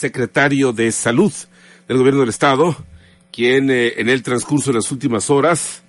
secretario de Salud del Gobierno del Estado, quien eh, en el transcurso de las últimas horas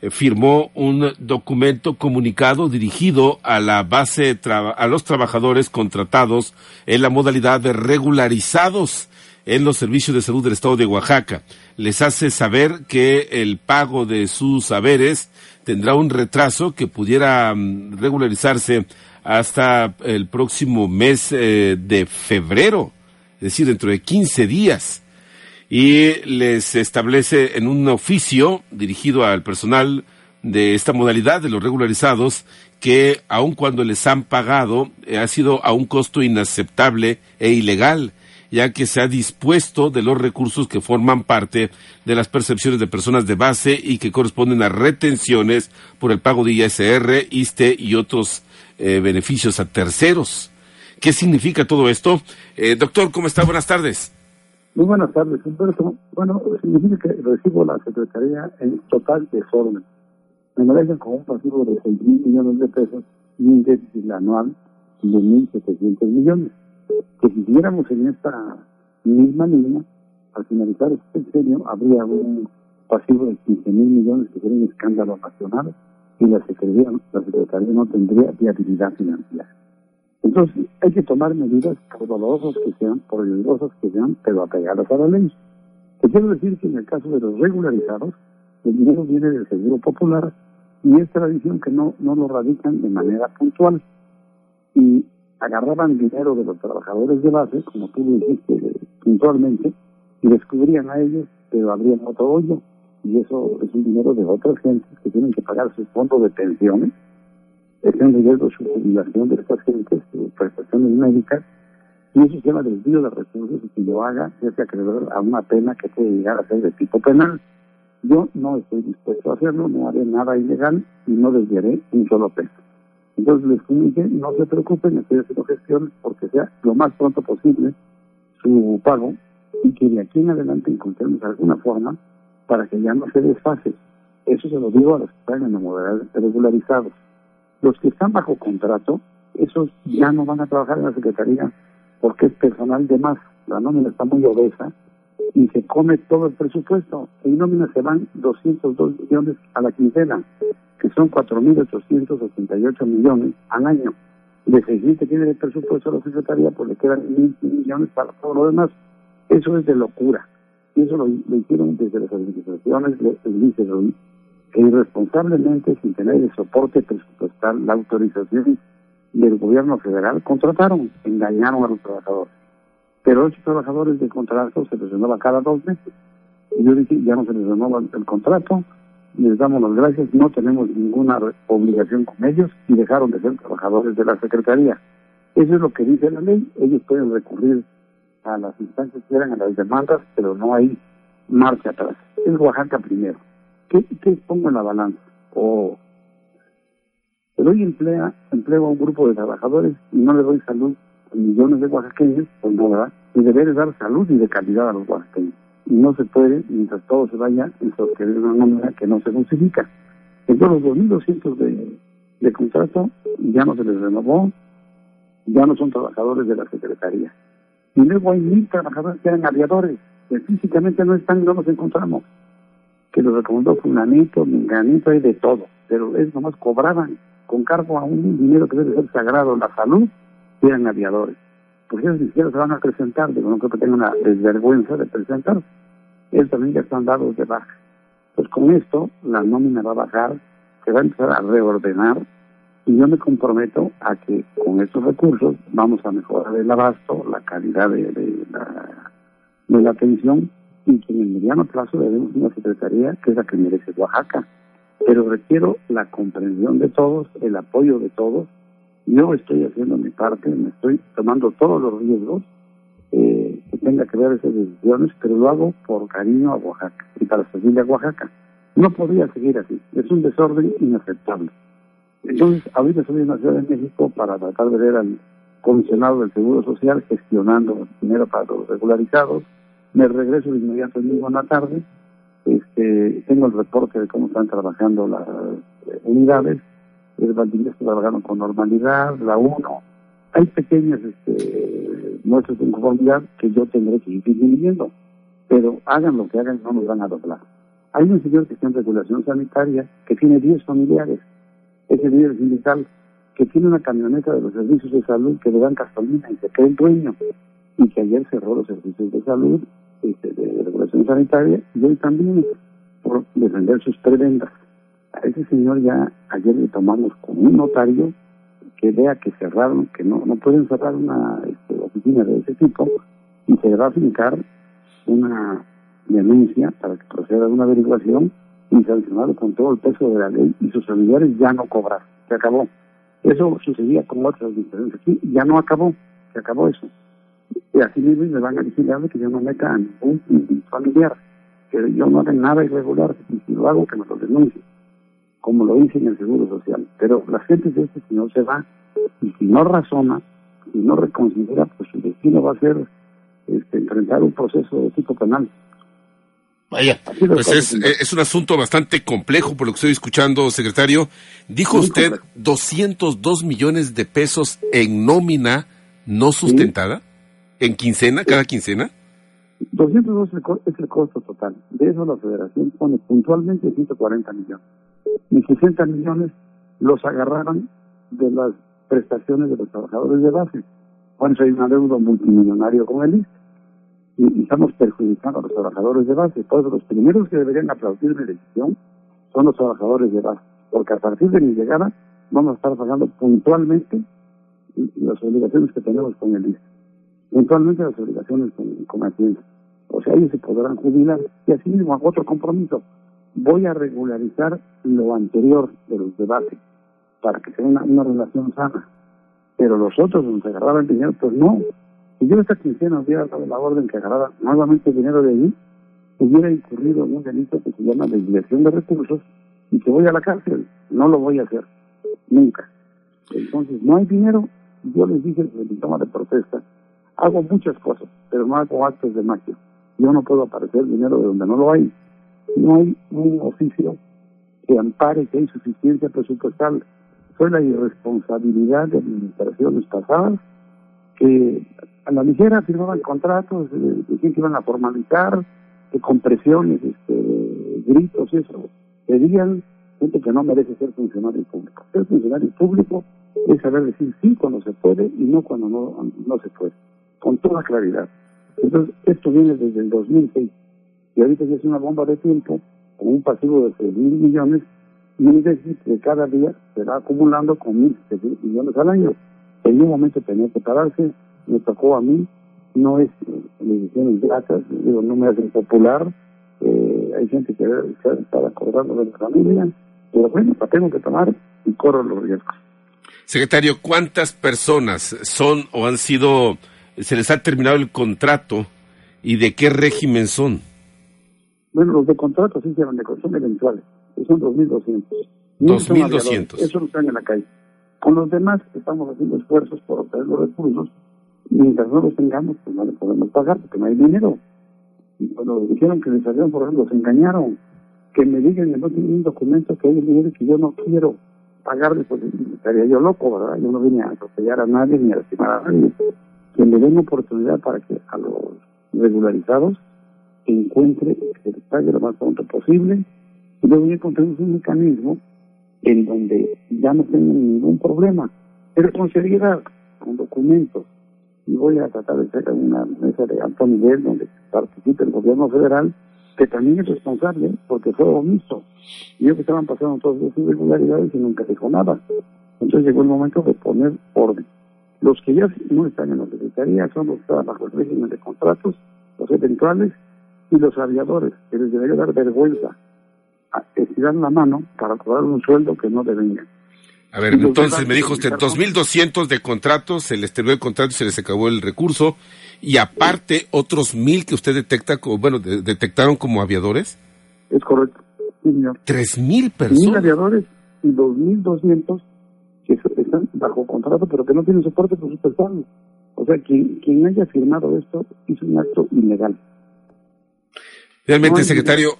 eh, firmó un documento comunicado dirigido a la base a los trabajadores contratados en la modalidad de regularizados en los servicios de salud del estado de Oaxaca. Les hace saber que el pago de sus haberes tendrá un retraso que pudiera mm, regularizarse hasta el próximo mes eh, de febrero, es decir, dentro de 15 días. Y les establece en un oficio dirigido al personal de esta modalidad de los regularizados que aun cuando les han pagado eh, ha sido a un costo inaceptable e ilegal ya que se ha dispuesto de los recursos que forman parte de las percepciones de personas de base y que corresponden a retenciones por el pago de ISR, ISTE y otros eh, beneficios a terceros. ¿Qué significa todo esto? Eh, doctor, ¿cómo está? Buenas tardes. Muy buenas tardes, Humberto. Bueno, significa que recibo la Secretaría en total desorden. Me merecen con un pasivo de 6 mil millones de pesos y un déficit anual de 1.700 millones que si siguiéramos en esta misma línea, al finalizar este sexenio habría un pasivo de 15 mil millones que sería un escándalo nacional y la Secretaría, la Secretaría no tendría viabilidad financiera. Entonces hay que tomar medidas, por dolorosas que sean, por riesgosas que sean, pero apegadas a la ley. Te quiero decir que en el caso de los regularizados, el dinero viene del Seguro Popular y es tradición que no, no lo radican de manera puntual. Y agarraban dinero de los trabajadores de base, como tú lo dijiste puntualmente, y descubrían a ellos, pero abrían otro hoyo, y eso es un dinero de otras gentes que tienen que pagar sus fondos de pensiones, están en riesgo su jubilación de estas gentes, sus prestaciones médicas, y eso se llama desvío de recursos y que lo haga ya sea acreedor a una pena que puede llegar a ser de tipo penal. Yo no estoy dispuesto a hacerlo, no haré nada ilegal y no desviaré un solo peso. Entonces les comuniqué, no se preocupen, estoy haciendo gestiones porque sea lo más pronto posible su pago y que de aquí en adelante encontremos alguna forma para que ya no se desfase. Eso se lo digo a los que están en la modalidad regularizados. Los que están bajo contrato, esos ya no van a trabajar en la Secretaría porque es personal de más. La nómina está muy obesa y se come todo el presupuesto. En nómina se van 202 millones a la quincena que son 4.888 millones al año. De 6.000 que tiene el presupuesto de la Secretaría, pues le quedan 1.000 millones para todo lo demás. Eso es de locura. Y eso lo, hicieron desde las administraciones dice Ruiz, que irresponsablemente, sin tener el soporte presupuestal, la autorización del gobierno federal, contrataron, engañaron a los trabajadores. Pero esos trabajadores de contrato se les renueva cada dos meses. Y yo dije, ya no se les renueva el contrato, les damos las gracias, no tenemos ninguna obligación con ellos y dejaron de ser trabajadores de la Secretaría. Eso es lo que dice la ley, ellos pueden recurrir a las instancias que quieran, a las demandas, pero no hay marcha atrás. Es Oaxaca primero. ¿Qué, pongo en la balanza? O le doy emplea, empleo a un grupo de trabajadores y no le doy salud a millones de oaxaqueños, pues no, ¿verdad? Y debería dar salud y de calidad a los oaxaqueños y no se puede mientras todo se vaya en sostener una nómina que no se justifica. Entonces los 2.200 de, de contrato ya no se les renovó, ya no son trabajadores de la Secretaría. Y luego hay mil trabajadores que eran aviadores, que físicamente no están y no los encontramos. Que los recomendó fulanito, menganito, y de todo. Pero es nomás cobraban con cargo a un dinero que debe ser sagrado, la salud, eran aviadores porque ellos ni siquiera se van a presentar, digo, no creo que tengan la desvergüenza de presentar. Ellos también ya están dados de baja. Pues con esto la nómina va a bajar, se va a empezar a reordenar y yo me comprometo a que con estos recursos vamos a mejorar el abasto, la calidad de, de la atención y que en el mediano plazo debemos una secretaría que es la que merece Oaxaca. Pero requiero la comprensión de todos, el apoyo de todos yo estoy haciendo mi parte, me estoy tomando todos los riesgos eh, que tenga que ver esas decisiones, pero lo hago por cariño a Oaxaca y para servir a Oaxaca. No podría seguir así, es un desorden inaceptable. Entonces, ahorita estoy en la Ciudad de México para tratar de ver al comisionado del Seguro Social gestionando dinero para los regularizados. Me regreso de inmediato el mismo en la tarde. Este, tengo el reporte de cómo están trabajando las eh, unidades el Valdivia se trabajaron con normalidad, la 1. Hay pequeñas este, muestras de inconformidad que yo tendré que ir disminuyendo. Pero hagan lo que hagan, no nos van a doblar. Hay un señor que está en regulación sanitaria que tiene 10 familiares, ese líder sindical, que tiene una camioneta de los servicios de salud que le dan gasolina y se cree el dueño, y que ayer cerró los servicios de salud este, de regulación sanitaria y hoy también por defender sus prebendas. A ese señor ya ayer le tomamos con un notario que vea que cerraron, que no, no pueden cerrar una este, oficina de ese tipo y se va a fincar una denuncia para que proceda una averiguación y sancionado con todo el peso de la ley y sus familiares ya no cobrar, se acabó. Eso sucedía con otras diferencias aquí, ya no acabó, se acabó eso. Y así mismo me van a vigilar que yo no meta a ningún familiar, que yo no haga nada irregular, y si lo hago que me lo denuncie, como lo hice en el Seguro Social. Pero la gente de este señor se va, y si no razona, si no reconsidera, pues su destino va a ser este, enfrentar un proceso de tipo penal. Vaya, pues es, es, un asunto bastante complejo por lo que estoy escuchando, secretario. Dijo usted 202 millones de pesos en nómina no sustentada, en quincena, cada quincena. 202 es el costo total. De eso la federación pone puntualmente 140 millones. Y 60 millones los agarraron de las prestaciones de los trabajadores de base. Bueno, hay un deuda multimillonario con el IST y, estamos perjudicando a los trabajadores de base. Todos los primeros que deberían aplaudir mi decisión son los trabajadores de base, porque a partir de mi llegada vamos a estar pagando puntualmente las obligaciones que tenemos con el IST, puntualmente las obligaciones con, con Hacienda. O sea, ellos se podrán jubilar. Y así mismo otro compromiso. Voy a regularizar lo anterior de los debates para que sea una, una relación sana. Pero los otros, donde se agarraban dinero, pues no. Si yo esta quincena hubiera dado la orden que agarrara nuevamente dinero de allí, hubiera incurrido en un delito que se llama desviación de recursos y que voy a la cárcel. No lo voy a hacer. Nunca. Entonces, no hay dinero. Yo les dije el toma de protesta, hago muchas cosas, pero no hago actos de magia. Yo no puedo aparecer dinero de donde no lo hay. No hay un oficio que ampare que hay suficiencia presupuestal. Fue la irresponsabilidad de administraciones pasadas que a la ligera firmaban contratos, eh, decían que iban a formalizar, que con presiones, este, gritos eso, pedían gente que no merece ser funcionario público. Ser funcionario público es saber decir sí cuando se puede y no cuando no, no se puede, con toda claridad. Entonces, esto viene desde el 2006 y ahorita ya es una bomba de tiempo con un pasivo de 6 mil millones y un déficit que cada día se va acumulando con mil millones al año. En un momento tenía que pararse, me tocó a mí, no es eh, decisiones gratas, digo, no me hacen popular, eh, hay gente que está acordando de la familia, pero bueno, la tengo que tomar y corro los riesgos. Secretario, ¿cuántas personas son o han sido, se les ha terminado el contrato y de qué régimen son? Bueno, los de contrato sí se llaman de son eventuales, son 2.200. 2.200. Eso no están en la calle. Con los demás estamos haciendo esfuerzos por obtener los recursos mientras no los tengamos, pues no les podemos pagar porque no hay dinero. Y cuando dijeron que les salieron por ejemplo, se engañaron. Que me digan que no tienen un documento que hay dinero que yo no quiero pagarle, pues estaría yo loco, ¿verdad? Yo no vine a atropellar a nadie ni a lastimar a nadie. Que me den oportunidad para que a los regularizados encuentre, que se pague lo más pronto posible. Y luego encontremos un mecanismo en donde ya no tengan ningún problema, pero con seriedad, con documentos, y voy a tratar de hacer una mesa de alto nivel donde participe el gobierno federal, que también es responsable porque fue omiso. Yo que estaban pasando todas esas irregularidades y nunca dijo nada. Entonces llegó el momento de poner orden. Los que ya no están en la Secretaría son los que están bajo el régimen de contratos, los eventuales y los aviadores, que les debería dar vergüenza a estirar la mano para cobrar un sueldo que no deben. A ver, entonces me dijo usted, 2.200 de contratos, se les terminó el contrato y se les acabó el recurso, y aparte otros mil que usted detecta, bueno, detectaron como aviadores. Es correcto, sí, señor. ¿Tres mil personas? Mil aviadores y 2.200 que están bajo contrato, pero que no tienen soporte presupuestal. O sea, quien, quien haya firmado esto hizo un acto ilegal. Realmente, secretario,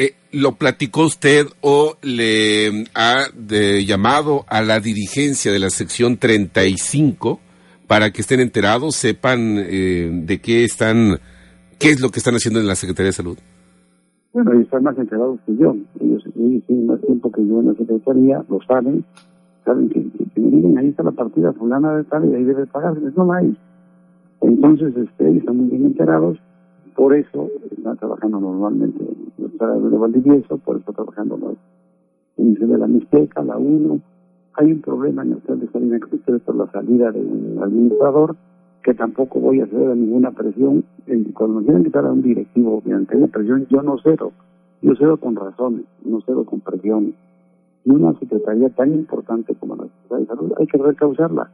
eh, ¿Lo platicó usted o le ha de llamado a la dirigencia de la sección 35 para que estén enterados, sepan eh, de qué están, qué es lo que están haciendo en la Secretaría de Salud? Bueno, ellos están más enterados que yo. Ellos, tienen más tiempo que yo en la Secretaría, lo saben. Saben que, miren, ahí está la partida fulana de tal y ahí debe pagarse. No la hay. Entonces, este, están muy bien enterados. Por eso están trabajando normalmente en de Valdivieso, por eso trabajando de la Mixteca, la 1. Hay un problema en el hotel de Salina por la salida del administrador que tampoco voy a hacer ninguna presión. Cuando quieren quitar a un directivo mediante una presión, yo no cedo. Yo cedo con razones, no cedo con presiones. Y una secretaría tan importante como la Secretaría de Salud hay que recausarla.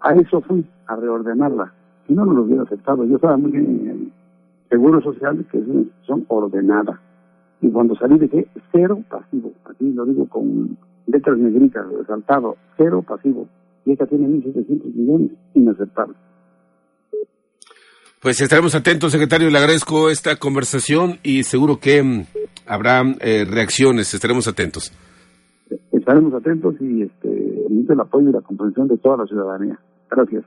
A eso fui, a reordenarla. Si no, no lo hubiera aceptado. Yo estaba muy bien en el Seguro Social, que es una institución ordenada. Y cuando salí dije, cero pasivo. Así lo digo con letras negritas, resaltado, cero pasivo. Y esta tiene 1.700 millones, inaceptable. Pues estaremos atentos, secretario. Le agradezco esta conversación y seguro que mm, habrá eh, reacciones. Estaremos atentos. Estaremos atentos y este, el apoyo y la comprensión de toda la ciudadanía. Gracias.